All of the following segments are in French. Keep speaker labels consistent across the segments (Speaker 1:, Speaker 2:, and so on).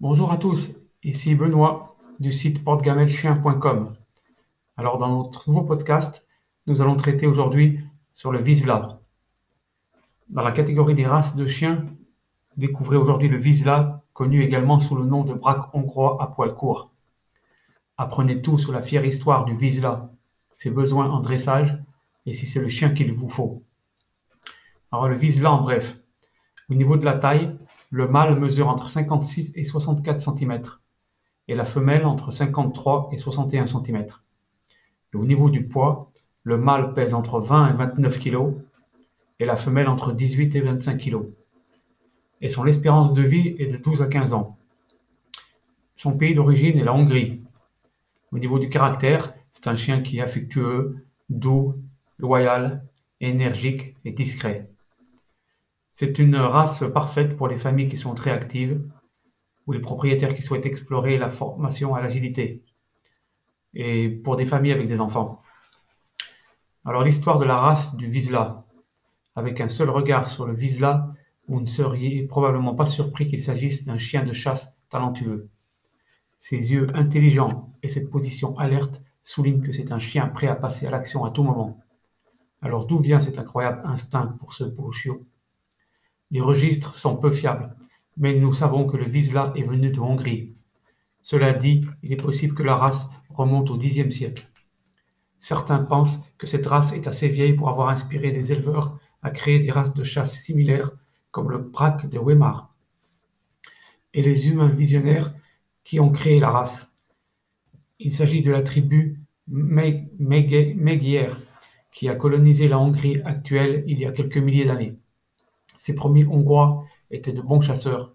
Speaker 1: Bonjour à tous, ici Benoît du site portegamelchien.com. Alors dans notre nouveau podcast, nous allons traiter aujourd'hui sur le Vizsla. Dans la catégorie des races de chiens, découvrez aujourd'hui le Vizsla, connu également sous le nom de braque hongrois à poil court. Apprenez tout sur la fière histoire du Vizsla, ses besoins en dressage et si c'est le chien qu'il vous faut. Alors le Vizsla en bref. Au niveau de la taille, le mâle mesure entre 56 et 64 cm et la femelle entre 53 et 61 cm. Au niveau du poids, le mâle pèse entre 20 et 29 kg et la femelle entre 18 et 25 kg. Et son espérance de vie est de 12 à 15 ans. Son pays d'origine est la Hongrie. Au niveau du caractère, c'est un chien qui est affectueux, doux, loyal, énergique et discret. C'est une race parfaite pour les familles qui sont très actives ou les propriétaires qui souhaitent explorer la formation à l'agilité et pour des familles avec des enfants. Alors l'histoire de la race du Vizsla. Avec un seul regard sur le Vizsla, vous ne seriez probablement pas surpris qu'il s'agisse d'un chien de chasse talentueux. Ses yeux intelligents et cette position alerte soulignent que c'est un chien prêt à passer à l'action à tout moment. Alors d'où vient cet incroyable instinct pour ce beau les registres sont peu fiables, mais nous savons que le Vizsla est venu de Hongrie. Cela dit, il est possible que la race remonte au Xe siècle. Certains pensent que cette race est assez vieille pour avoir inspiré les éleveurs à créer des races de chasse similaires, comme le braque de Weimar, et les humains visionnaires qui ont créé la race. Il s'agit de la tribu Megier, qui a colonisé la Hongrie actuelle il y a quelques milliers d'années. Ces premiers Hongrois étaient de bons chasseurs,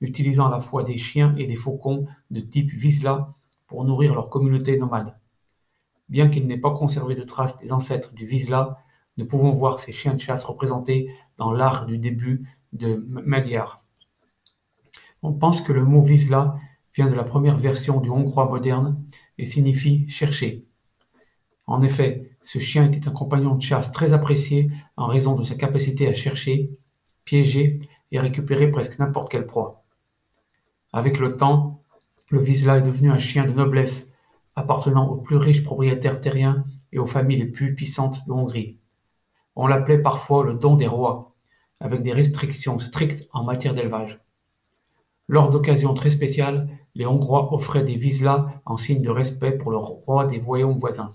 Speaker 1: utilisant à la fois des chiens et des faucons de type Vizsla pour nourrir leur communauté nomade. Bien qu'il n'ait pas conservé de traces des ancêtres du Vizsla, nous pouvons voir ces chiens de chasse représentés dans l'art du début de Magyar. On pense que le mot Vizsla vient de la première version du hongrois moderne et signifie chercher. En effet, ce chien était un compagnon de chasse très apprécié en raison de sa capacité à chercher piéger et récupérer presque n'importe quelle proie. Avec le temps, le Vizsla est devenu un chien de noblesse, appartenant aux plus riches propriétaires terriens et aux familles les plus puissantes de Hongrie. On l'appelait parfois le don des rois, avec des restrictions strictes en matière d'élevage. Lors d'occasions très spéciales, les Hongrois offraient des Vizsla en signe de respect pour le roi des royaumes voisins.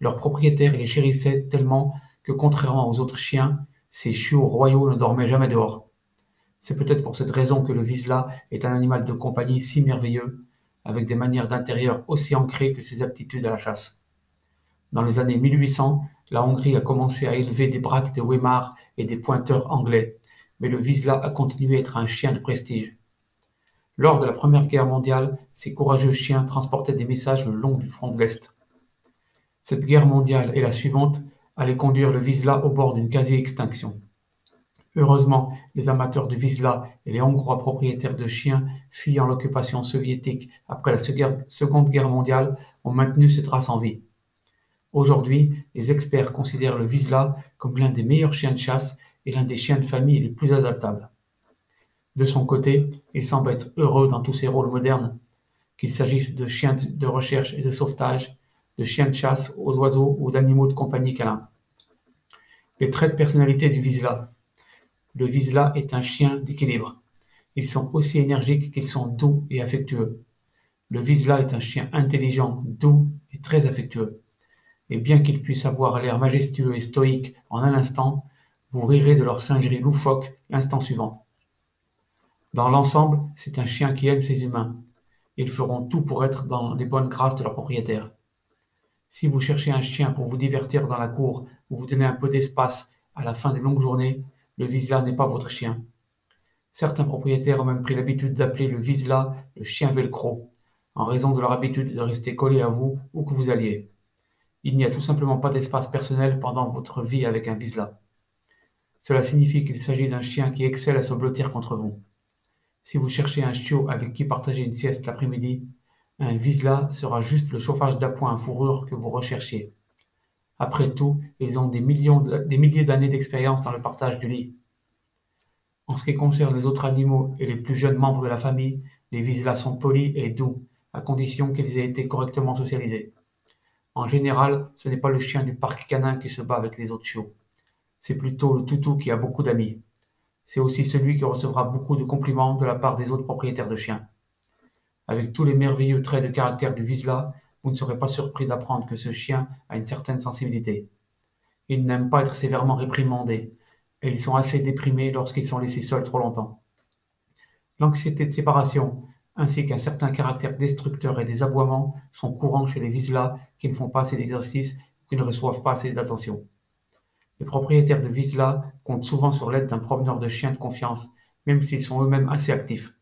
Speaker 1: Leurs propriétaires les chérissaient tellement que, contrairement aux autres chiens, ces chiots royaux ne dormaient jamais dehors. C'est peut-être pour cette raison que le Vizsla est un animal de compagnie si merveilleux, avec des manières d'intérieur aussi ancrées que ses aptitudes à la chasse. Dans les années 1800, la Hongrie a commencé à élever des braques de Weimar et des pointeurs anglais, mais le Vizsla a continué à être un chien de prestige. Lors de la Première Guerre mondiale, ces courageux chiens transportaient des messages le long du front de l'Est. Cette guerre mondiale et la suivante allait conduire le Vizsla au bord d'une quasi-extinction. Heureusement, les amateurs de Vizsla et les Hongrois propriétaires de chiens fuyant l'occupation soviétique après la Seconde Guerre mondiale ont maintenu cette race en vie. Aujourd'hui, les experts considèrent le Vizsla comme l'un des meilleurs chiens de chasse et l'un des chiens de famille les plus adaptables. De son côté, il semble être heureux dans tous ses rôles modernes, qu'il s'agisse de chiens de recherche et de sauvetage, de chiens de chasse aux oiseaux ou d'animaux de compagnie câlins. Les traits de personnalité du Vizsla. Le Vizsla est un chien d'équilibre. Ils sont aussi énergiques qu'ils sont doux et affectueux. Le Vizsla est un chien intelligent, doux et très affectueux. Et bien qu'il puisse avoir l'air majestueux et stoïque en un instant, vous rirez de leur singerie loufoque l'instant suivant. Dans l'ensemble, c'est un chien qui aime ses humains. Ils feront tout pour être dans les bonnes grâces de leur propriétaire. Si vous cherchez un chien pour vous divertir dans la cour ou vous donner un peu d'espace à la fin d'une longue journée, le Vizsla n'est pas votre chien. Certains propriétaires ont même pris l'habitude d'appeler le Vizsla le chien velcro, en raison de leur habitude de rester collé à vous où que vous alliez. Il n'y a tout simplement pas d'espace personnel pendant votre vie avec un Vizsla. Cela signifie qu'il s'agit d'un chien qui excelle à se blottir contre vous. Si vous cherchez un chiot avec qui partager une sieste l'après-midi, un Vizsla sera juste le chauffage d'appoint à fourrure que vous recherchiez. Après tout, ils ont des milliers d'années d'expérience dans le partage du lit. En ce qui concerne les autres animaux et les plus jeunes membres de la famille, les Vizsla sont polis et doux, à condition qu'ils aient été correctement socialisés. En général, ce n'est pas le chien du parc canin qui se bat avec les autres chiots. C'est plutôt le toutou qui a beaucoup d'amis. C'est aussi celui qui recevra beaucoup de compliments de la part des autres propriétaires de chiens. Avec tous les merveilleux traits de caractère du Vizsla, vous ne serez pas surpris d'apprendre que ce chien a une certaine sensibilité. Il n'aime pas être sévèrement réprimandé, et ils sont assez déprimés lorsqu'ils sont laissés seuls trop longtemps. L'anxiété de séparation, ainsi qu'un certain caractère destructeur et des aboiements sont courants chez les Vizsla qui ne font pas assez d'exercice ou qui ne reçoivent pas assez d'attention. Les propriétaires de Vizsla comptent souvent sur l'aide d'un promeneur de chiens de confiance, même s'ils sont eux-mêmes assez actifs.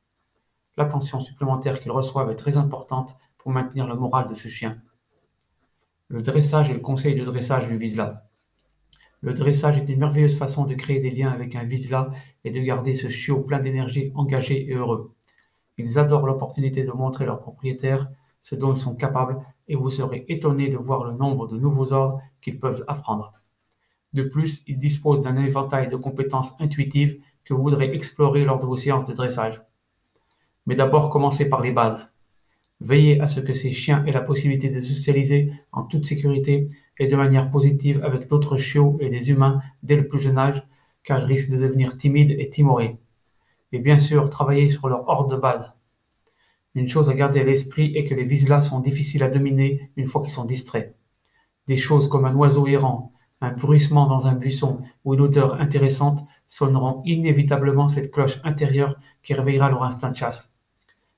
Speaker 1: L'attention supplémentaire qu'ils reçoivent est très importante pour maintenir le moral de ce chien. Le dressage et le conseil de dressage du Vizsla. Le dressage est une merveilleuse façon de créer des liens avec un Vizsla et de garder ce chiot plein d'énergie, engagé et heureux. Ils adorent l'opportunité de montrer leurs propriétaires ce dont ils sont capables et vous serez étonné de voir le nombre de nouveaux ordres qu'ils peuvent apprendre. De plus, ils disposent d'un éventail de compétences intuitives que vous voudrez explorer lors de vos séances de dressage. Mais d'abord, commencez par les bases. Veillez à ce que ces chiens aient la possibilité de socialiser en toute sécurité et de manière positive avec d'autres chiots et des humains dès le plus jeune âge, car ils risquent de devenir timides et timorés. Et bien sûr, travailler sur leur ordre de base. Une chose à garder à l'esprit est que les Vizslas sont difficiles à dominer une fois qu'ils sont distraits. Des choses comme un oiseau errant, un bruissement dans un buisson ou une odeur intéressante sonneront inévitablement cette cloche intérieure qui réveillera leur instinct de chasse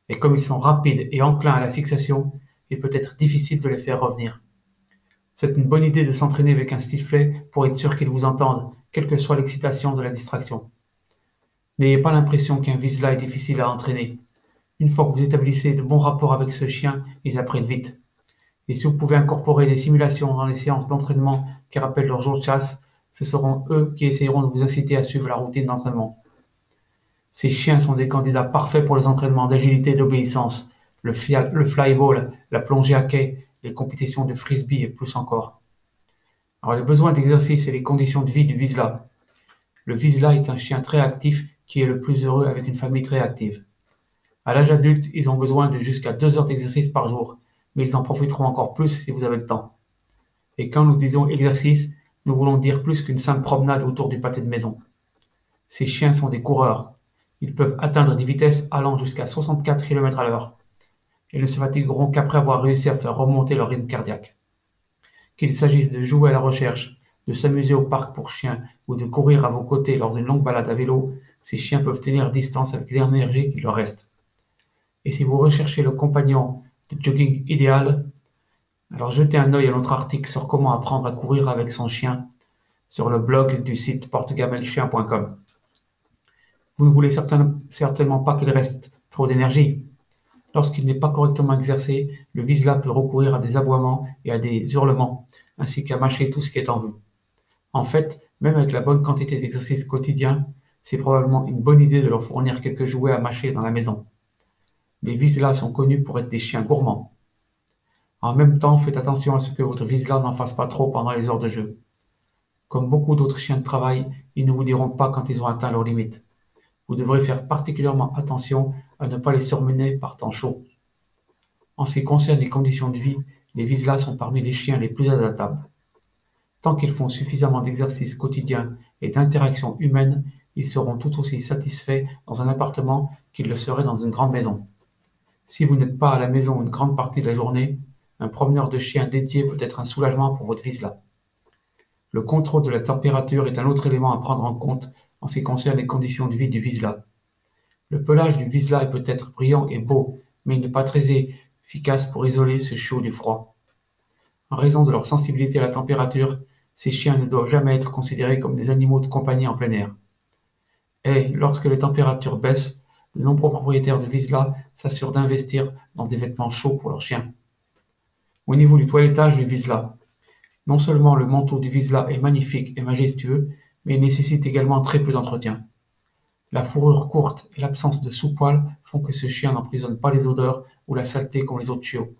Speaker 1: et comme ils sont rapides et enclins à la fixation, il peut être difficile de les faire revenir. C'est une bonne idée de s'entraîner avec un sifflet pour être sûr qu'ils vous entendent, quelle que soit l'excitation de la distraction. N'ayez pas l'impression qu'un Vizsla est difficile à entraîner. Une fois que vous établissez de bons rapports avec ce chien, ils apprennent vite. Et si vous pouvez incorporer des simulations dans les séances d'entraînement qui rappellent leur jour de chasse, ce seront eux qui essayeront de vous inciter à suivre la routine d'entraînement. Ces chiens sont des candidats parfaits pour les entraînements d'agilité et d'obéissance, le, flyball, la plongée à quai, les compétitions de frisbee et plus encore. Alors les besoins d'exercice et les conditions de vie du Vizsla. Le Vizsla est un chien très actif qui est le plus heureux avec une famille très active. À l'âge adulte, ils ont besoin de jusqu'à deux heures d'exercice par jour, mais ils en profiteront encore plus si vous avez le temps. Et quand nous disons exercice, nous voulons dire plus qu'une simple promenade autour du pâté de maison. Ces chiens sont des coureurs, ils peuvent atteindre des vitesses allant jusqu'à 64 km à l'heure et ne se fatigueront qu'après avoir réussi à faire remonter leur rythme cardiaque. Qu'il s'agisse de jouer à la recherche, de s'amuser au parc pour chiens ou de courir à vos côtés lors d'une longue balade à vélo, ces chiens peuvent tenir distance avec l'énergie qui leur reste. Et si vous recherchez le compagnon de jogging idéal, alors jetez un œil à notre article sur comment apprendre à courir avec son chien sur le blog du site portegamelchien.com. Vous ne voulez certainement pas qu'il reste trop d'énergie. Lorsqu'il n'est pas correctement exercé, le Vizsla peut recourir à des aboiements et à des hurlements, ainsi qu'à mâcher tout ce qui est en vue. En fait, même avec la bonne quantité d'exercice quotidien, c'est probablement une bonne idée de leur fournir quelques jouets à mâcher dans la maison. Les Vizslas sont connus pour être des chiens gourmands. En même temps, faites attention à ce que votre Vizsla n'en fasse pas trop pendant les heures de jeu. Comme beaucoup d'autres chiens de travail, ils ne vous diront pas quand ils ont atteint leurs limites vous devrez faire particulièrement attention à ne pas les surmener par temps chaud. En ce qui concerne les conditions de vie, les Vizslas sont parmi les chiens les plus adaptables. Tant qu'ils font suffisamment d'exercices quotidiens et d'interactions humaines, ils seront tout aussi satisfaits dans un appartement qu'ils le seraient dans une grande maison. Si vous n'êtes pas à la maison une grande partie de la journée, un promeneur de chiens dédié peut être un soulagement pour votre Vizsla. Le contrôle de la température est un autre élément à prendre en compte en ce qui concerne les conditions de vie du Vizsla. Le pelage du Vizsla peut être brillant et beau, mais il n'est pas très efficace pour isoler ce chaud du froid. En raison de leur sensibilité à la température, ces chiens ne doivent jamais être considérés comme des animaux de compagnie en plein air. Et lorsque les températures baissent, de nombreux propriétaires de Vizsla s'assurent d'investir dans des vêtements chauds pour leurs chiens. Au niveau du toilettage du Vizsla, non seulement le manteau du Vizsla est magnifique et majestueux, mais nécessite également très peu d'entretien. La fourrure courte et l'absence de sous-poil font que ce chien n'emprisonne pas les odeurs ou la saleté comme les autres chiots.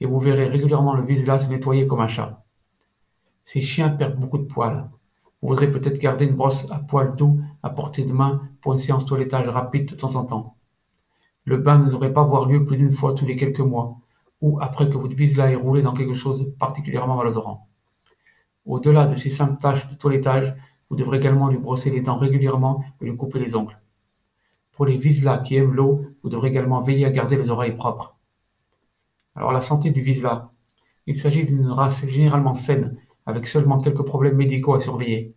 Speaker 1: Et vous verrez régulièrement le Vizsla se nettoyer comme un chat. Ces chiens perdent beaucoup de poils. Vous voudrez peut-être garder une brosse à poil doux à portée de main pour une séance toilettage rapide de temps en temps. Le bain ne devrait pas avoir lieu plus d'une fois tous les quelques mois, ou après que votre vise-là ait roulé dans quelque chose de particulièrement malodorant. Au-delà de ces simples tâches de toilettage, vous devrez également lui brosser les dents régulièrement et lui couper les ongles. Pour les vise-là qui aiment l'eau, vous devrez également veiller à garder les oreilles propres. Alors la santé du vise-là. Il s'agit d'une race généralement saine, avec seulement quelques problèmes médicaux à surveiller.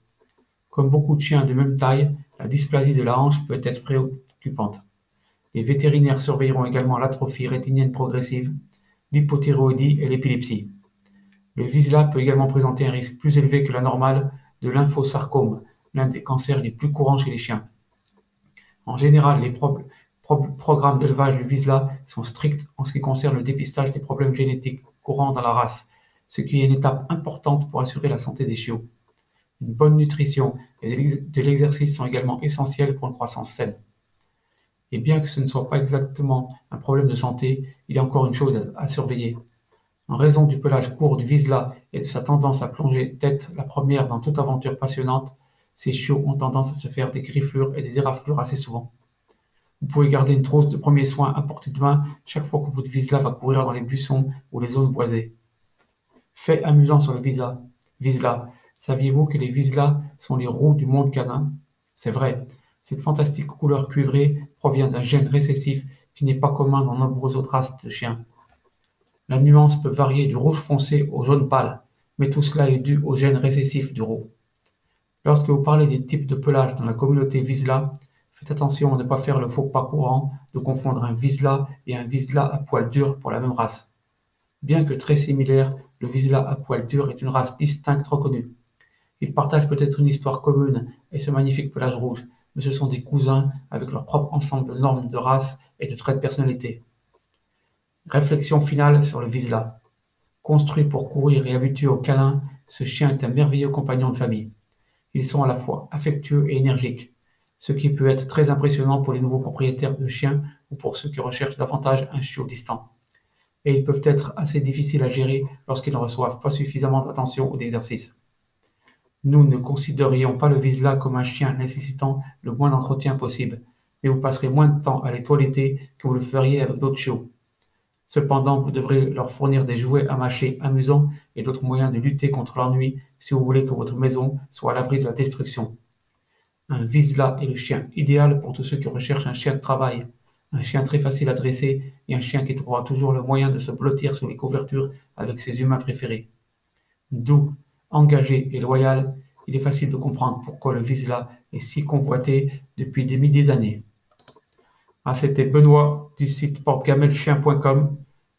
Speaker 1: Comme beaucoup de chiens de même taille, la dysplasie de la hanche peut être préoccupante. Les vétérinaires surveilleront également l'atrophie rétinienne progressive, l'hypothyroïdie et l'épilepsie. Le Vizsla peut également présenter un risque plus élevé que la normale de lymphosarcome, l'un des cancers les plus courants chez les chiens. En général, les programmes d'élevage du Vizsla sont stricts en ce qui concerne le dépistage des problèmes génétiques courants dans la race, ce qui est une étape importante pour assurer la santé des chiots. Une bonne nutrition et de l'exercice sont également essentiels pour une croissance saine. Et bien que ce ne soit pas exactement un problème de santé, il y a encore une chose à surveiller. En raison du pelage court du Vizsla et de sa tendance à plonger tête la première dans toute aventure passionnante, ces chiots ont tendance à se faire des griffures et des éraflures assez souvent. Vous pouvez garder une trousse de premiers soins à portée de main chaque fois que votre Vizsla va courir dans les buissons ou les zones boisées. Fait amusant sur le Vizsla. Saviez-vous que les Vizsla sont les roues du monde canin? C'est vrai, cette fantastique couleur cuivrée provient d'un gène récessif qui n'est pas commun dans nombreuses autres races de chiens. La nuance peut varier du rouge foncé au jaune pâle, mais tout cela est dû au gène récessif du roux. Lorsque vous parlez des types de pelage dans la communauté Vizsla, faites attention à ne pas faire le faux pas courant de confondre un Vizsla et un Vizsla à poil dur pour la même race. Bien que très similaire, le Vizsla à poil dur est une race distincte reconnue. Ils partagent peut-être une histoire commune et ce magnifique pelage rouge, mais ce sont des cousins avec leur propre ensemble de normes de race et de traits de personnalité. Réflexion finale sur le Vizsla. Construit pour courir et habitué au câlin, ce chien est un merveilleux compagnon de famille. Ils sont à la fois affectueux et énergiques, ce qui peut être très impressionnant pour les nouveaux propriétaires de chiens ou pour ceux qui recherchent davantage un chiot distant. Et ils peuvent être assez difficiles à gérer lorsqu'ils ne reçoivent pas suffisamment d'attention ou d'exercice. Nous ne considérions pas le Vizsla comme un chien nécessitant le moins d'entretien possible, mais vous passerez moins de temps à les toiletter que vous le feriez avec d'autres chiots. Cependant, vous devrez leur fournir des jouets à mâcher amusants et d'autres moyens de lutter contre l'ennui si vous voulez que votre maison soit à l'abri de la destruction. Un Vizsla est le chien idéal pour tous ceux qui recherchent un chien de travail, un chien très facile à dresser et un chien qui trouvera toujours le moyen de se blottir sous les couvertures avec ses humains préférés. Doux, engagé et loyal, il est facile de comprendre pourquoi le Vizsla est si convoité depuis des milliers d'années. Ah, c'était Benoît du site portegamelchien.com